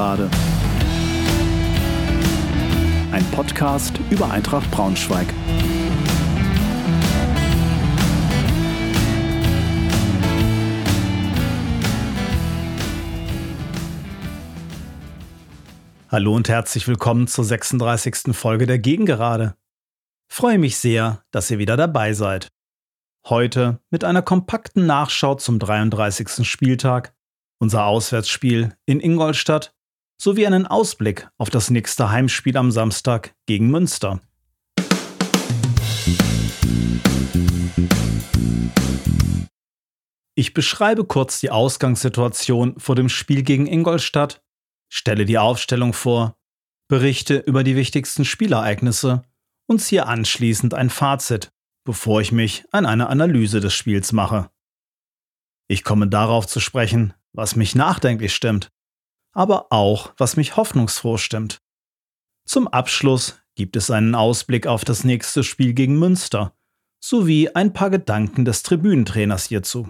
Gegengerade. Ein Podcast über Eintracht Braunschweig. Hallo und herzlich willkommen zur 36. Folge der Gegengerade. Freue mich sehr, dass ihr wieder dabei seid. Heute mit einer kompakten Nachschau zum 33. Spieltag, unser Auswärtsspiel in Ingolstadt sowie einen Ausblick auf das nächste Heimspiel am Samstag gegen Münster. Ich beschreibe kurz die Ausgangssituation vor dem Spiel gegen Ingolstadt, stelle die Aufstellung vor, berichte über die wichtigsten Spielereignisse und ziehe anschließend ein Fazit, bevor ich mich an eine Analyse des Spiels mache. Ich komme darauf zu sprechen, was mich nachdenklich stimmt, aber auch, was mich hoffnungsfroh stimmt. Zum Abschluss gibt es einen Ausblick auf das nächste Spiel gegen Münster sowie ein paar Gedanken des Tribünentrainers hierzu.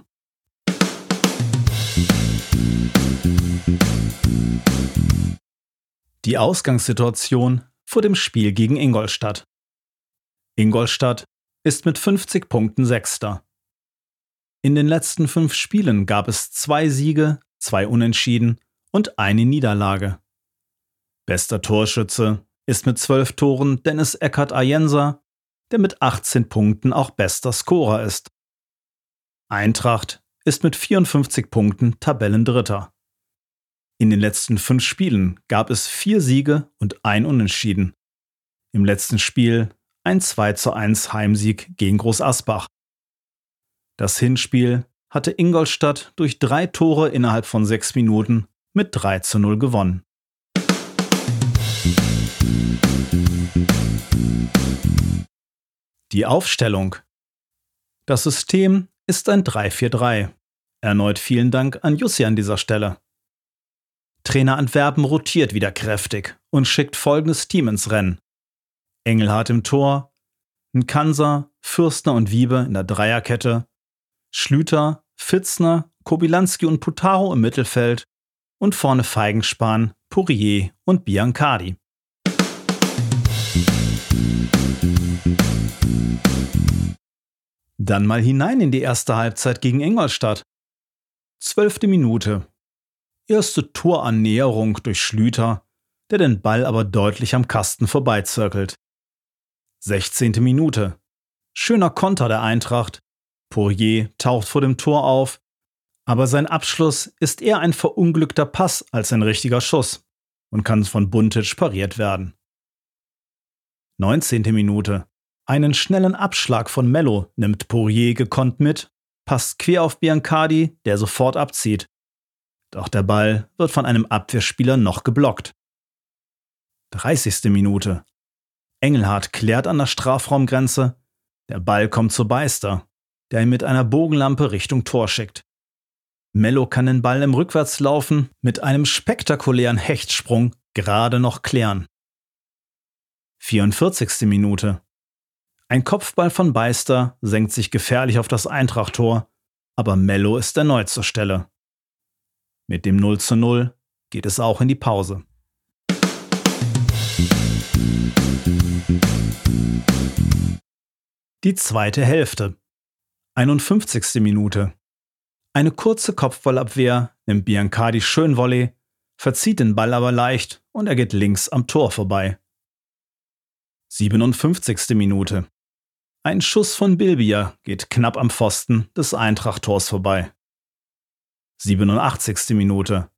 Die Ausgangssituation vor dem Spiel gegen Ingolstadt. Ingolstadt ist mit 50 Punkten Sechster. In den letzten fünf Spielen gab es zwei Siege, zwei Unentschieden und eine Niederlage. Bester Torschütze ist mit zwölf Toren Dennis Eckert Ayensa, der mit 18 Punkten auch bester Scorer ist. Eintracht ist mit 54 Punkten Tabellendritter. In den letzten fünf Spielen gab es vier Siege und ein Unentschieden. Im letzten Spiel ein 2 zu 1 Heimsieg gegen Groß Asbach. Das Hinspiel hatte Ingolstadt durch drei Tore innerhalb von sechs Minuten mit 3 zu 0 gewonnen. Die Aufstellung. Das System ist ein 3-4-3. Erneut vielen Dank an Jussi an dieser Stelle. Trainer Antwerpen rotiert wieder kräftig und schickt folgendes Team ins Rennen. Engelhardt im Tor, Nkansa, Fürstner und Wiebe in der Dreierkette, Schlüter, Fitzner, Kobilanski und Putaro im Mittelfeld und vorne Feigenspan, Pourier und Biancardi. Dann mal hinein in die erste Halbzeit gegen Ingolstadt. Zwölfte Minute. Erste Torannäherung durch Schlüter, der den Ball aber deutlich am Kasten vorbeizirkelt. 16. Minute. Schöner Konter der Eintracht. Poirier taucht vor dem Tor auf, aber sein Abschluss ist eher ein verunglückter Pass als ein richtiger Schuss und kann von Buntic pariert werden. 19. Minute. Einen schnellen Abschlag von Mello nimmt Poirier gekonnt mit, passt quer auf Biancardi, der sofort abzieht. Doch der Ball wird von einem Abwehrspieler noch geblockt. 30. Minute. Engelhardt klärt an der Strafraumgrenze. Der Ball kommt zu Beister, der ihn mit einer Bogenlampe Richtung Tor schickt. Mello kann den Ball im Rückwärtslaufen mit einem spektakulären Hechtsprung gerade noch klären. 44. Minute. Ein Kopfball von Beister senkt sich gefährlich auf das Eintracht-Tor, aber Mello ist erneut zur Stelle. Mit dem 0 zu 0 geht es auch in die Pause. Die zweite Hälfte. 51. Minute. Eine kurze Kopfballabwehr nimmt Biancardi schön Volley, verzieht den Ball aber leicht und er geht links am Tor vorbei. 57. Minute. Ein Schuss von Bilbia geht knapp am Pfosten des Eintracht-Tors vorbei. 87. Minute.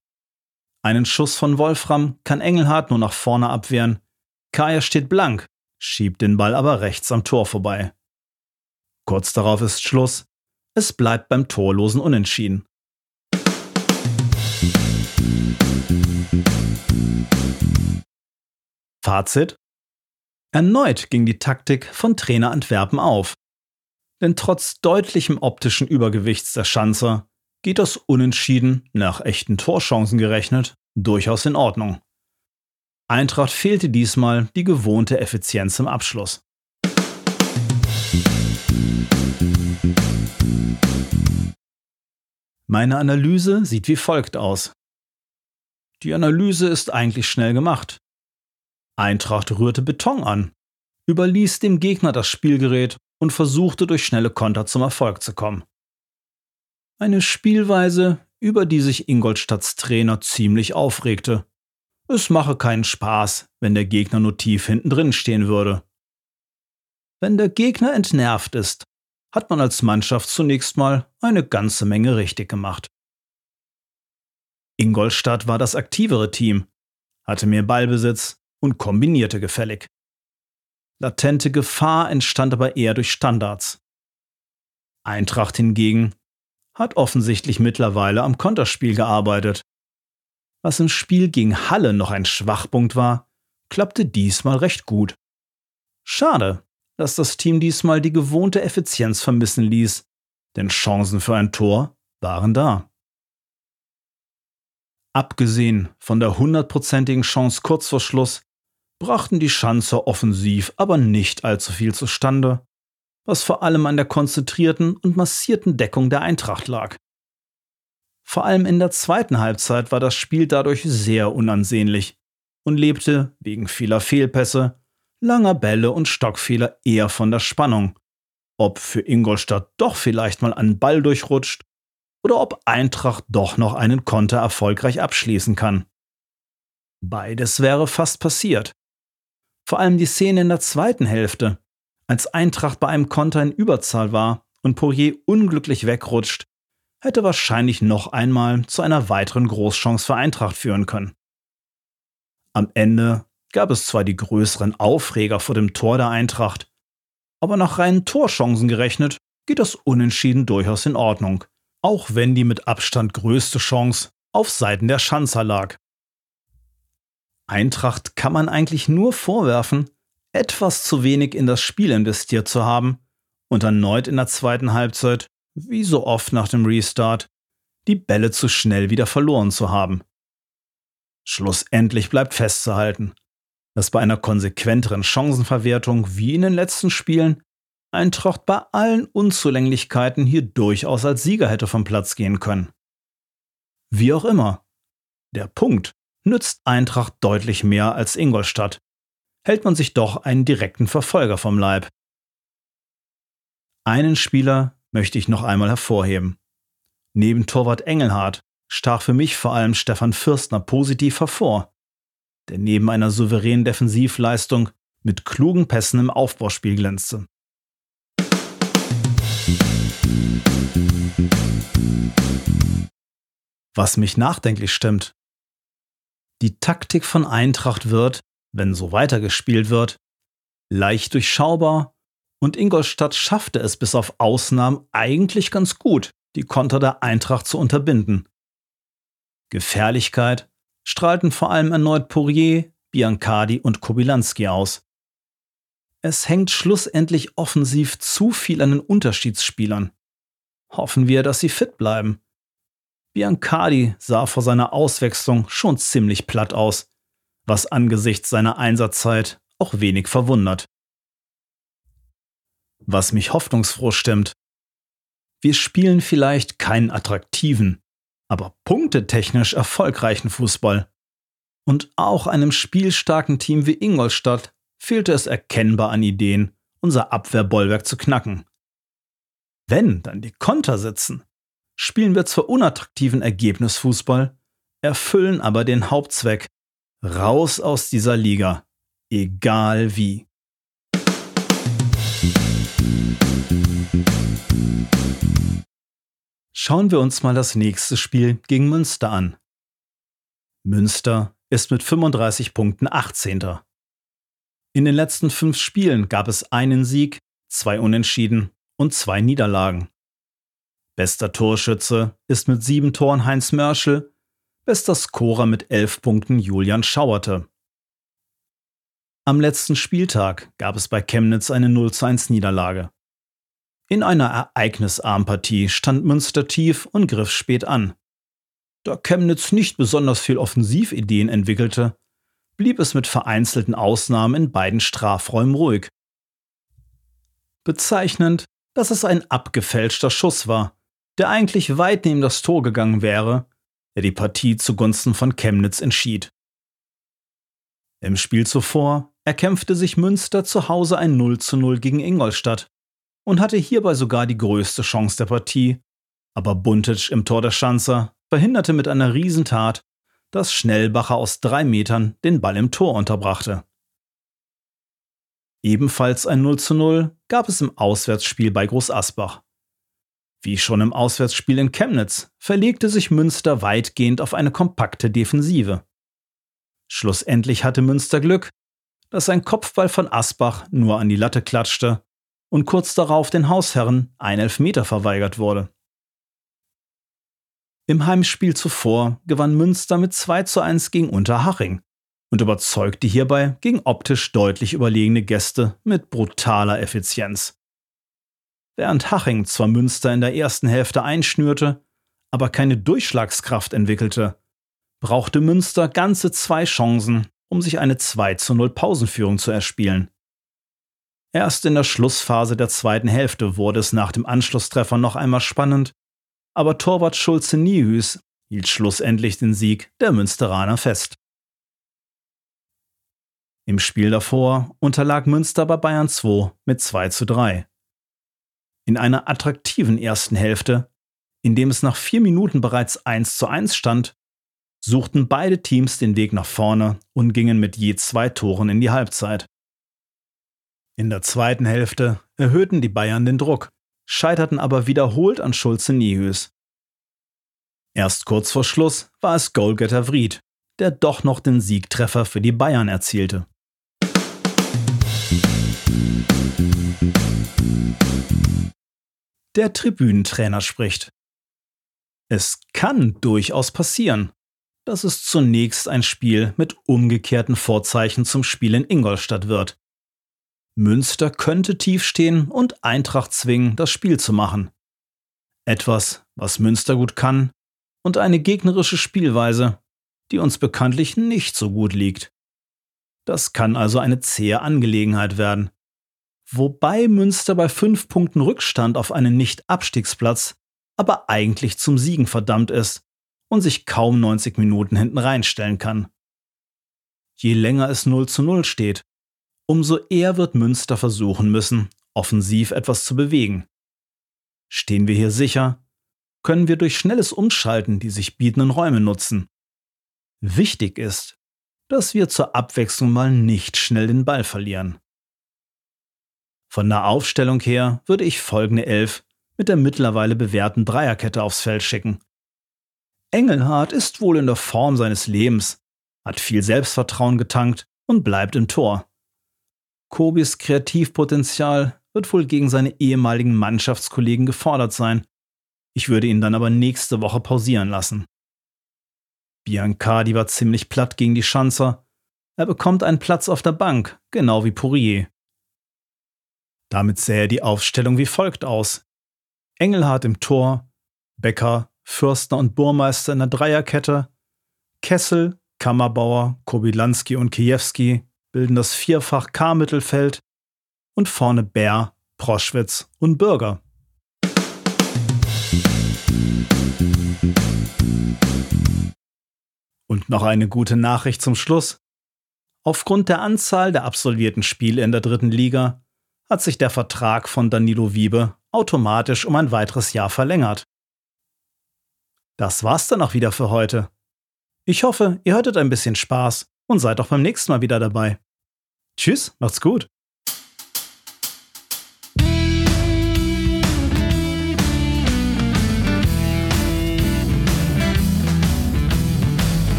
Einen Schuss von Wolfram kann Engelhardt nur nach vorne abwehren. Kaya steht blank, schiebt den Ball aber rechts am Tor vorbei. Kurz darauf ist Schluss. Es bleibt beim torlosen Unentschieden. Fazit? Erneut ging die Taktik von Trainer Antwerpen auf. Denn trotz deutlichem optischen Übergewichts der Schanzer geht das Unentschieden, nach echten Torchancen gerechnet, durchaus in Ordnung. Eintracht fehlte diesmal die gewohnte Effizienz im Abschluss. Meine Analyse sieht wie folgt aus. Die Analyse ist eigentlich schnell gemacht. Eintracht rührte Beton an, überließ dem Gegner das Spielgerät und versuchte durch schnelle Konter zum Erfolg zu kommen. Eine Spielweise, über die sich Ingolstadts Trainer ziemlich aufregte. Es mache keinen Spaß, wenn der Gegner nur tief hinten drin stehen würde. Wenn der Gegner entnervt ist, hat man als Mannschaft zunächst mal eine ganze Menge richtig gemacht. Ingolstadt war das aktivere Team, hatte mehr Ballbesitz und kombinierte gefällig. Latente Gefahr entstand aber eher durch Standards. Eintracht hingegen hat offensichtlich mittlerweile am Konterspiel gearbeitet. Was im Spiel gegen Halle noch ein Schwachpunkt war, klappte diesmal recht gut. Schade, dass das Team diesmal die gewohnte Effizienz vermissen ließ, denn Chancen für ein Tor waren da. Abgesehen von der hundertprozentigen Chance kurz vor Schluss, brachten die Schanzer offensiv aber nicht allzu viel zustande, was vor allem an der konzentrierten und massierten Deckung der Eintracht lag. Vor allem in der zweiten Halbzeit war das Spiel dadurch sehr unansehnlich und lebte wegen vieler Fehlpässe, langer Bälle und Stockfehler eher von der Spannung, ob für Ingolstadt doch vielleicht mal ein Ball durchrutscht oder ob Eintracht doch noch einen Konter erfolgreich abschließen kann. Beides wäre fast passiert. Vor allem die Szene in der zweiten Hälfte, als Eintracht bei einem Konter in Überzahl war und Poirier unglücklich wegrutscht, hätte wahrscheinlich noch einmal zu einer weiteren Großchance für Eintracht führen können. Am Ende gab es zwar die größeren Aufreger vor dem Tor der Eintracht, aber nach reinen Torchancen gerechnet geht das Unentschieden durchaus in Ordnung auch wenn die mit Abstand größte Chance auf Seiten der Schanzer lag. Eintracht kann man eigentlich nur vorwerfen, etwas zu wenig in das Spiel investiert zu haben und erneut in der zweiten Halbzeit, wie so oft nach dem Restart, die Bälle zu schnell wieder verloren zu haben. Schlussendlich bleibt festzuhalten, dass bei einer konsequenteren Chancenverwertung wie in den letzten Spielen Eintracht bei allen Unzulänglichkeiten hier durchaus als Sieger hätte vom Platz gehen können. Wie auch immer. Der Punkt nützt Eintracht deutlich mehr als Ingolstadt. Hält man sich doch einen direkten Verfolger vom Leib. Einen Spieler möchte ich noch einmal hervorheben. Neben Torwart Engelhardt stach für mich vor allem Stefan Fürstner positiv hervor, der neben einer souveränen Defensivleistung mit klugen Pässen im Aufbauspiel glänzte. Was mich nachdenklich stimmt. Die Taktik von Eintracht wird, wenn so weitergespielt wird, leicht durchschaubar und Ingolstadt schaffte es bis auf Ausnahmen eigentlich ganz gut, die Konter der Eintracht zu unterbinden. Gefährlichkeit strahlten vor allem erneut Poirier, Biancardi und Kobilanski aus. Es hängt schlussendlich offensiv zu viel an den Unterschiedsspielern. Hoffen wir, dass sie fit bleiben. Biancardi sah vor seiner Auswechslung schon ziemlich platt aus, was angesichts seiner Einsatzzeit auch wenig verwundert. Was mich hoffnungsfroh stimmt. Wir spielen vielleicht keinen attraktiven, aber punktetechnisch erfolgreichen Fußball. Und auch einem spielstarken Team wie Ingolstadt fehlte es erkennbar an Ideen, unser Abwehrbollwerk zu knacken. Wenn dann die Konter sitzen, spielen wir zwar unattraktiven Ergebnisfußball, erfüllen aber den Hauptzweck. Raus aus dieser Liga, egal wie. Schauen wir uns mal das nächste Spiel gegen Münster an. Münster ist mit 35 Punkten 18. In den letzten fünf Spielen gab es einen Sieg, zwei Unentschieden und zwei Niederlagen. Bester Torschütze ist mit sieben Toren Heinz Mörschel, bester Scorer mit elf Punkten Julian Schauerte. Am letzten Spieltag gab es bei Chemnitz eine 0 1 Niederlage. In einer ereignisarmen Partie stand Münster tief und griff spät an. Da Chemnitz nicht besonders viel Offensivideen entwickelte, blieb es mit vereinzelten Ausnahmen in beiden Strafräumen ruhig. Bezeichnend, dass es ein abgefälschter Schuss war, der eigentlich weit neben das Tor gegangen wäre, der die Partie zugunsten von Chemnitz entschied. Im Spiel zuvor erkämpfte sich Münster zu Hause ein 0 zu 0 gegen Ingolstadt und hatte hierbei sogar die größte Chance der Partie, aber Buntic im Tor der Schanzer verhinderte mit einer Riesentat, dass Schnellbacher aus drei Metern den Ball im Tor unterbrachte. Ebenfalls ein 0 zu 0 gab es im Auswärtsspiel bei Groß Asbach. Wie schon im Auswärtsspiel in Chemnitz verlegte sich Münster weitgehend auf eine kompakte Defensive. Schlussendlich hatte Münster Glück, dass ein Kopfball von Asbach nur an die Latte klatschte und kurz darauf den Hausherren ein Elfmeter verweigert wurde. Im Heimspiel zuvor gewann Münster mit 2 zu 1 gegen Unterhaching und überzeugte hierbei gegen optisch deutlich überlegene Gäste mit brutaler Effizienz. Während Haching zwar Münster in der ersten Hälfte einschnürte, aber keine Durchschlagskraft entwickelte, brauchte Münster ganze zwei Chancen, um sich eine 2 zu 0 Pausenführung zu erspielen. Erst in der Schlussphase der zweiten Hälfte wurde es nach dem Anschlusstreffer noch einmal spannend, aber Torwart Schulze Niehüß hielt schlussendlich den Sieg der Münsteraner fest. Im Spiel davor unterlag Münster bei Bayern 2 mit 2 zu 3. In einer attraktiven ersten Hälfte, in dem es nach vier Minuten bereits 1 zu 1 stand, suchten beide Teams den Weg nach vorne und gingen mit je zwei Toren in die Halbzeit. In der zweiten Hälfte erhöhten die Bayern den Druck, scheiterten aber wiederholt an Schulze Niehüß. Erst kurz vor Schluss war es Goalgetter Vried, der doch noch den Siegtreffer für die Bayern erzielte. Der Tribünentrainer spricht. Es kann durchaus passieren, dass es zunächst ein Spiel mit umgekehrten Vorzeichen zum Spiel in Ingolstadt wird. Münster könnte tief stehen und Eintracht zwingen, das Spiel zu machen. Etwas, was Münster gut kann, und eine gegnerische Spielweise, die uns bekanntlich nicht so gut liegt. Das kann also eine zähe Angelegenheit werden. Wobei Münster bei fünf Punkten Rückstand auf einen Nicht-Abstiegsplatz aber eigentlich zum Siegen verdammt ist und sich kaum 90 Minuten hinten reinstellen kann. Je länger es 0 zu 0 steht, umso eher wird Münster versuchen müssen, offensiv etwas zu bewegen. Stehen wir hier sicher, können wir durch schnelles Umschalten die sich bietenden Räume nutzen. Wichtig ist, dass wir zur Abwechslung mal nicht schnell den Ball verlieren. Von der Aufstellung her würde ich folgende Elf mit der mittlerweile bewährten Dreierkette aufs Feld schicken. Engelhardt ist wohl in der Form seines Lebens, hat viel Selbstvertrauen getankt und bleibt im Tor. Kobis Kreativpotenzial wird wohl gegen seine ehemaligen Mannschaftskollegen gefordert sein. Ich würde ihn dann aber nächste Woche pausieren lassen. Biancardi war ziemlich platt gegen die Schanzer. Er bekommt einen Platz auf der Bank, genau wie Pourier. Damit sähe die Aufstellung wie folgt aus. Engelhardt im Tor, Becker, Fürstner und Burmeister in der Dreierkette, Kessel, Kammerbauer, Kobilanski und Kiewski bilden das Vierfach K-Mittelfeld und vorne Bär, Proschwitz und Bürger. Und noch eine gute Nachricht zum Schluss. Aufgrund der Anzahl der absolvierten Spiele in der dritten Liga hat sich der Vertrag von Danilo Wiebe automatisch um ein weiteres Jahr verlängert. Das war's dann auch wieder für heute. Ich hoffe, ihr hattet ein bisschen Spaß und seid auch beim nächsten Mal wieder dabei. Tschüss, macht's gut.